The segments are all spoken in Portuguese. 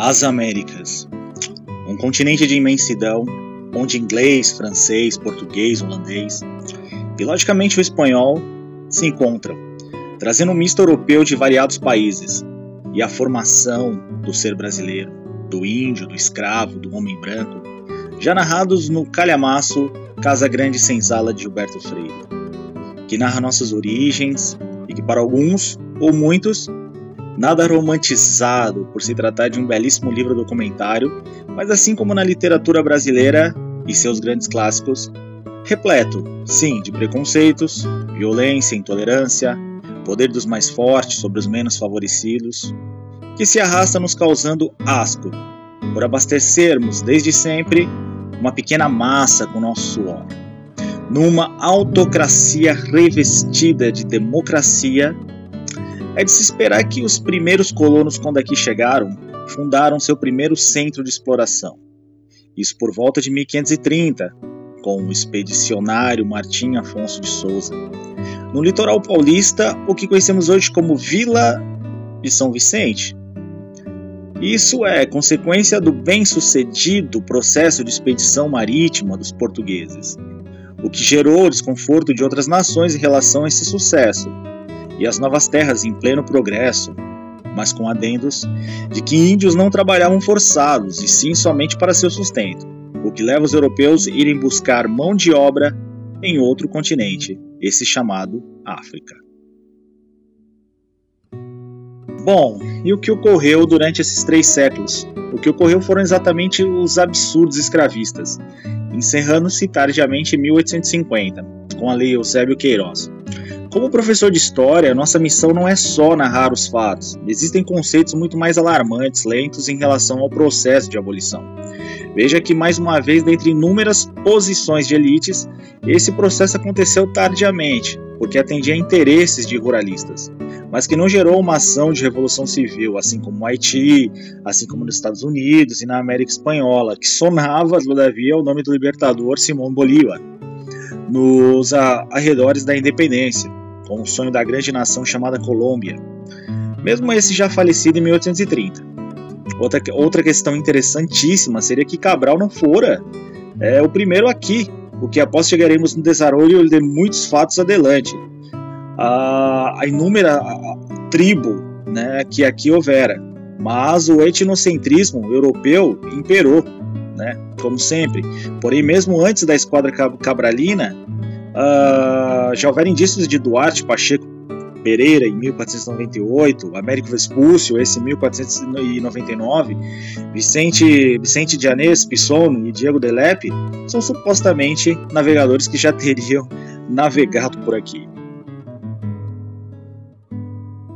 As Américas. Um continente de imensidão, onde inglês, francês, português, holandês e, logicamente, o espanhol se encontram, trazendo um misto europeu de variados países e a formação do ser brasileiro, do índio, do escravo, do homem branco, já narrados no calhamaço Casa Grande Senzala de Gilberto Freire, que narra nossas origens e que, para alguns ou muitos, nada romantizado por se tratar de um belíssimo livro documentário, mas assim como na literatura brasileira e seus grandes clássicos, repleto, sim, de preconceitos, violência, intolerância, poder dos mais fortes sobre os menos favorecidos, que se arrasta nos causando asco, por abastecermos desde sempre uma pequena massa com nosso suor. Numa autocracia revestida de democracia é de se esperar que os primeiros colonos, quando aqui chegaram, fundaram seu primeiro centro de exploração. Isso por volta de 1530, com o expedicionário Martim Afonso de Souza. No litoral paulista, o que conhecemos hoje como Vila de São Vicente. Isso é consequência do bem-sucedido processo de expedição marítima dos portugueses, o que gerou desconforto de outras nações em relação a esse sucesso, e as novas terras em pleno progresso, mas com adendos de que índios não trabalhavam forçados e sim somente para seu sustento, o que leva os europeus a irem buscar mão de obra em outro continente, esse chamado África. Bom, e o que ocorreu durante esses três séculos? O que ocorreu foram exatamente os absurdos escravistas, encerrando-se tardiamente em 1850, com a Lei Eusébio Queiroz. Como professor de história, nossa missão não é só narrar os fatos. Existem conceitos muito mais alarmantes, lentos em relação ao processo de abolição. Veja que, mais uma vez, dentre inúmeras posições de elites, esse processo aconteceu tardiamente, porque atendia a interesses de ruralistas, mas que não gerou uma ação de revolução civil, assim como no Haiti, assim como nos Estados Unidos e na América Espanhola, que sonava, todavia, o nome do libertador Simão Bolívar nos arredores da independência com o sonho da grande nação chamada Colômbia, mesmo esse já falecido em 1830. Outra, outra questão interessantíssima seria que Cabral não fora é, o primeiro aqui, o que após chegaremos no desarrollo de muitos fatos adelante. A, a inúmera a, tribo né, que aqui houvera, mas o etnocentrismo europeu imperou, né, como sempre. Porém, mesmo antes da esquadra cabralina, Uh, já houveram indícios de Duarte Pacheco Pereira em 1498, Américo Vespúcio, esse em 1499, Vicente, Vicente de Pissono e Diego Delepe são supostamente navegadores que já teriam navegado por aqui.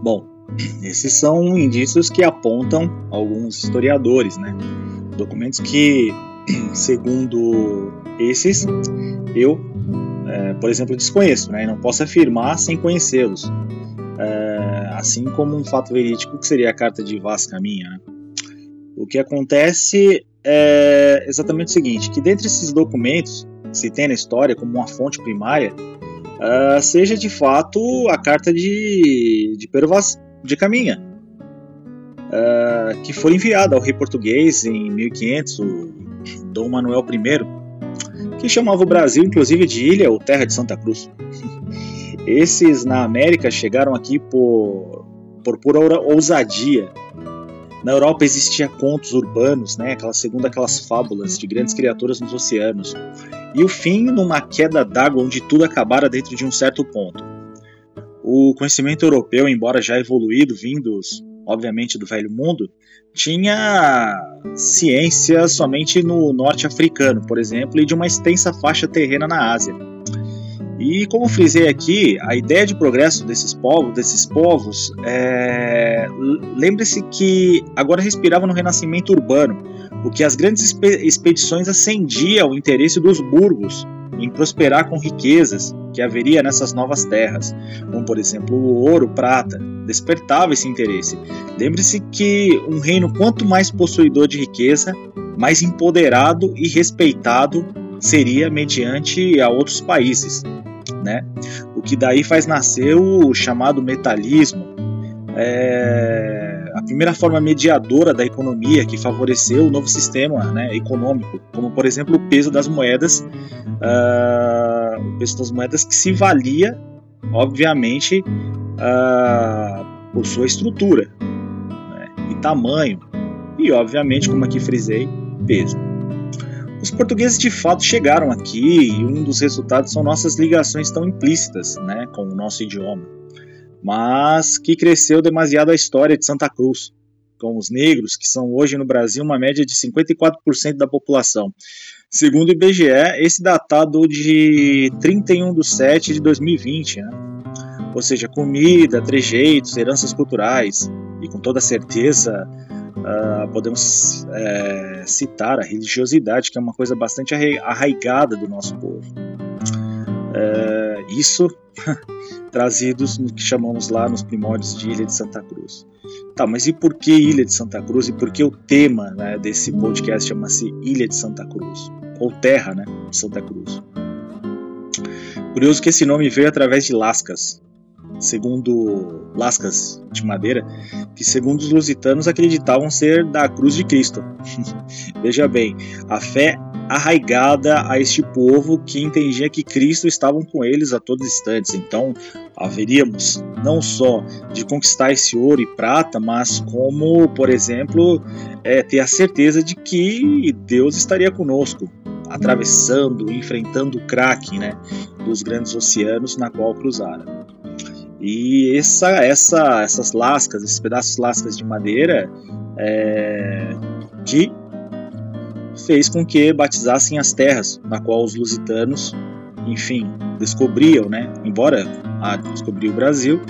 Bom, esses são indícios que apontam alguns historiadores, né? Documentos que, segundo esses, eu é, por exemplo, desconheço, né, e não posso afirmar sem conhecê-los. É, assim como um fato verídico que seria a carta de Vasca minha. Né? O que acontece é exatamente o seguinte, que dentre esses documentos que se tem na história como uma fonte primária, uh, seja de fato a carta de, de Pero Vaz de Caminha, uh, que foi enviada ao rei português em 1500, o Dom Manuel I, que chamava o Brasil, inclusive, de ilha ou terra de Santa Cruz. Esses na América chegaram aqui por, por pura ousadia. Na Europa existia contos urbanos, né, aquela segundo aquelas fábulas de grandes criaturas nos oceanos, e o fim numa queda d'água onde tudo acabara dentro de um certo ponto. O conhecimento europeu, embora já evoluído, vindos obviamente do velho mundo, tinha ciência somente no norte africano, por exemplo, e de uma extensa faixa terrena na Ásia. E como frisei aqui, a ideia de progresso desses povos, desses povos, é... lembre-se que agora respiravam no renascimento urbano, o que as grandes expedições acendia o interesse dos burgos em prosperar com riquezas que haveria nessas novas terras, como por exemplo o ouro, prata, despertava esse interesse. Lembre-se que um reino quanto mais possuidor de riqueza, mais empoderado e respeitado seria mediante a outros países, né? O que daí faz nascer o chamado metalismo, é, primeira forma mediadora da economia que favoreceu o novo sistema né, econômico, como por exemplo o peso das moedas, uh, o peso das moedas que se valia, obviamente, uh, por sua estrutura né, e tamanho, e obviamente, como aqui frisei, peso. Os portugueses de fato chegaram aqui e um dos resultados são nossas ligações tão implícitas né, com o nosso idioma, mas que cresceu demasiado a história de Santa Cruz, com os negros, que são hoje no Brasil uma média de 54% da população. Segundo o IBGE, esse datado de 31 de 7 de 2020, né? ou seja, comida, trejeitos, heranças culturais, e com toda certeza Uh, podemos é, citar a religiosidade, que é uma coisa bastante arraigada do nosso povo. É, isso trazidos no que chamamos lá nos primórdios de Ilha de Santa Cruz. Tá, mas e por que Ilha de Santa Cruz? E por que o tema né, desse podcast chama-se Ilha de Santa Cruz? Ou Terra né, de Santa Cruz. Curioso que esse nome veio através de lascas, segundo lascas de madeira, que segundo os lusitanos acreditavam ser da cruz de Cristo. Veja bem, a fé arraigada a este povo que entendia que Cristo estava com eles a todos os instantes. Então, haveríamos não só de conquistar esse ouro e prata, mas como, por exemplo, é, ter a certeza de que Deus estaria conosco, atravessando, enfrentando o craque né, dos grandes oceanos na qual cruzaram. E essa, essa, essas lascas, esses pedaços lascas de madeira, é, que fez com que batizassem as terras na qual os lusitanos, enfim, descobriam, né? Embora a descobrir o Brasil,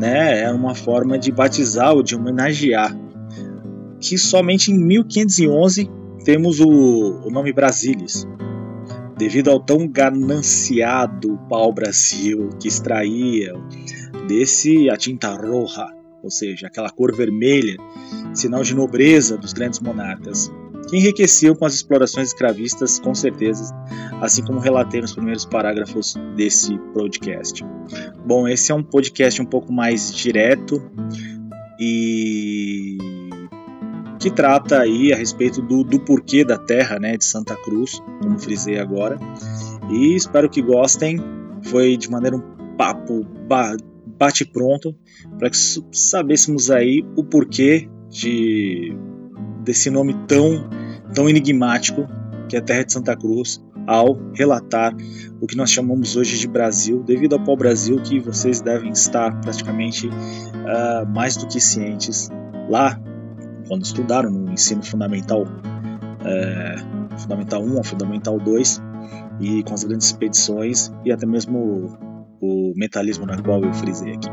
né? Era uma forma de batizar ou de homenagear. Que somente em 1511 temos o, o nome Brasilis, devido ao tão gananciado pau-brasil que extraía desse a tinta roja, ou seja, aquela cor vermelha, sinal de nobreza dos grandes monarcas, que enriqueciam com as explorações escravistas, com certeza, assim como relatei nos primeiros parágrafos desse podcast. Bom, esse é um podcast um pouco mais direto e que trata aí a respeito do, do porquê da terra né, de Santa Cruz, como frisei agora. E espero que gostem. Foi de maneira um papo bate pronto para que sabêssemos aí o porquê de desse nome tão tão enigmático que é a Terra de Santa Cruz ao relatar o que nós chamamos hoje de Brasil, devido ao pau-brasil que vocês devem estar praticamente uh, mais do que cientes. Lá quando estudaram no ensino fundamental uh, fundamental 1 ou fundamental 2 e com as grandes expedições e até mesmo o metalismo na qual eu frisei aqui.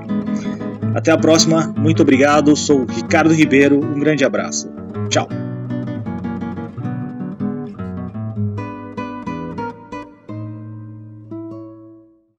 Até a próxima, muito obrigado, sou Ricardo Ribeiro, um grande abraço. Tchau!